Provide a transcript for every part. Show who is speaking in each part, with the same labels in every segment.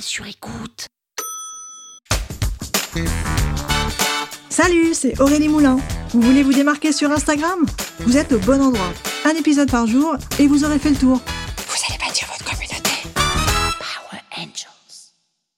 Speaker 1: Sur écoute.
Speaker 2: Salut, c'est Aurélie Moulin. Vous voulez vous démarquer sur Instagram? Vous êtes au bon endroit. Un épisode par jour et vous aurez fait le tour.
Speaker 1: Vous allez bâtir votre communauté. Power Angels.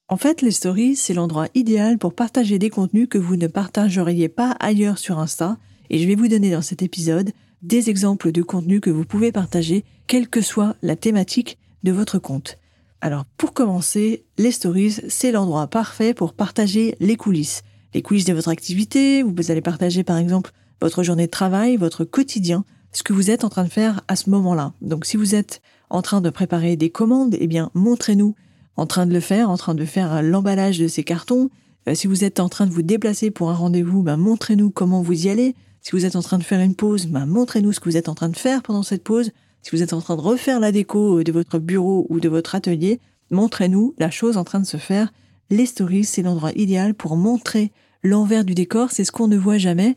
Speaker 2: En fait, les stories, c'est l'endroit idéal pour partager des contenus que vous ne partageriez pas ailleurs sur Insta. Et je vais vous donner dans cet épisode des exemples de contenus que vous pouvez partager, quelle que soit la thématique de votre compte. Alors, pour commencer, les stories, c'est l'endroit parfait pour partager les coulisses. Les coulisses de votre activité, vous allez partager par exemple votre journée de travail, votre quotidien, ce que vous êtes en train de faire à ce moment-là. Donc, si vous êtes en train de préparer des commandes, eh bien, montrez-nous en train de le faire, en train de faire l'emballage de ces cartons. Euh, si vous êtes en train de vous déplacer pour un rendez-vous, ben, montrez-nous comment vous y allez. Si vous êtes en train de faire une pause, ben, montrez-nous ce que vous êtes en train de faire pendant cette pause. Si vous êtes en train de refaire la déco de votre bureau ou de votre atelier, montrez-nous la chose en train de se faire. Les stories, c'est l'endroit idéal pour montrer l'envers du décor, c'est ce qu'on ne voit jamais.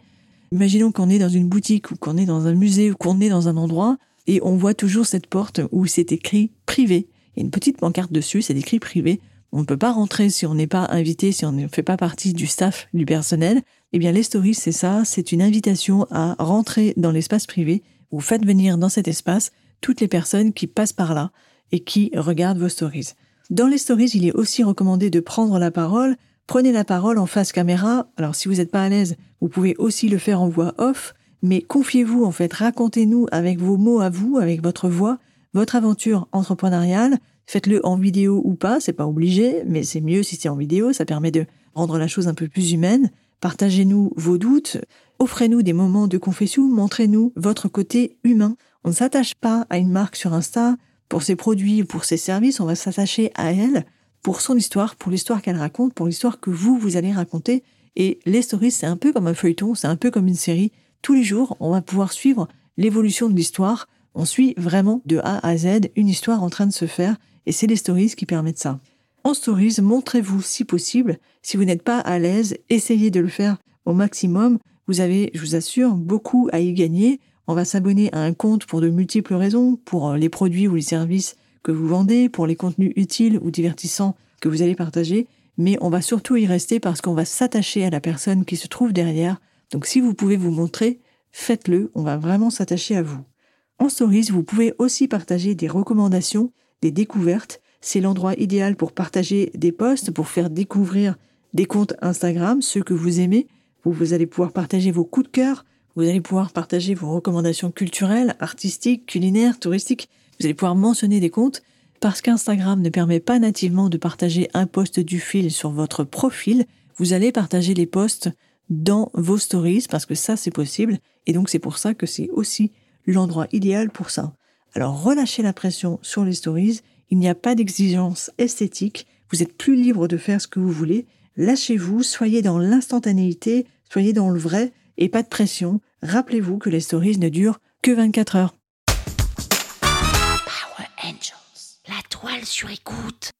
Speaker 2: Imaginons qu'on est dans une boutique ou qu'on est dans un musée ou qu'on est dans un endroit et on voit toujours cette porte où c'est écrit privé. Il y a une petite pancarte dessus, c'est écrit privé. On ne peut pas rentrer si on n'est pas invité, si on ne fait pas partie du staff, du personnel. Eh bien, les stories, c'est ça, c'est une invitation à rentrer dans l'espace privé. Vous faites venir dans cet espace toutes les personnes qui passent par là et qui regardent vos stories. Dans les stories, il est aussi recommandé de prendre la parole. Prenez la parole en face caméra. Alors, si vous n'êtes pas à l'aise, vous pouvez aussi le faire en voix off. Mais confiez-vous, en fait, racontez-nous avec vos mots à vous, avec votre voix, votre aventure entrepreneuriale. Faites-le en vidéo ou pas, c'est pas obligé, mais c'est mieux si c'est en vidéo, ça permet de rendre la chose un peu plus humaine. Partagez-nous vos doutes, offrez-nous des moments de confession, montrez-nous votre côté humain. On ne s'attache pas à une marque sur Insta pour ses produits ou pour ses services, on va s'attacher à elle pour son histoire, pour l'histoire qu'elle raconte, pour l'histoire que vous, vous allez raconter. Et les stories, c'est un peu comme un feuilleton, c'est un peu comme une série. Tous les jours, on va pouvoir suivre l'évolution de l'histoire. On suit vraiment de A à Z une histoire en train de se faire et c'est les stories qui permettent ça. En stories, montrez-vous si possible. Si vous n'êtes pas à l'aise, essayez de le faire au maximum. Vous avez, je vous assure, beaucoup à y gagner. On va s'abonner à un compte pour de multiples raisons, pour les produits ou les services que vous vendez, pour les contenus utiles ou divertissants que vous allez partager, mais on va surtout y rester parce qu'on va s'attacher à la personne qui se trouve derrière. Donc si vous pouvez vous montrer, faites-le, on va vraiment s'attacher à vous. En stories, vous pouvez aussi partager des recommandations, des découvertes. C'est l'endroit idéal pour partager des posts, pour faire découvrir des comptes Instagram, ceux que vous aimez. Vous, allez pouvoir partager vos coups de cœur, vous allez pouvoir partager vos recommandations culturelles, artistiques, culinaires, touristiques. Vous allez pouvoir mentionner des comptes parce qu'Instagram ne permet pas nativement de partager un post du fil sur votre profil. Vous allez partager les posts dans vos stories parce que ça c'est possible et donc c'est pour ça que c'est aussi l'endroit idéal pour ça. Alors relâchez la pression sur les stories, il n'y a pas d'exigence esthétique, vous êtes plus libre de faire ce que vous voulez, lâchez-vous, soyez dans l'instantanéité, soyez dans le vrai et pas de pression. Rappelez-vous que les stories ne durent que 24 heures.
Speaker 1: Power Angels, la toile sur écoute.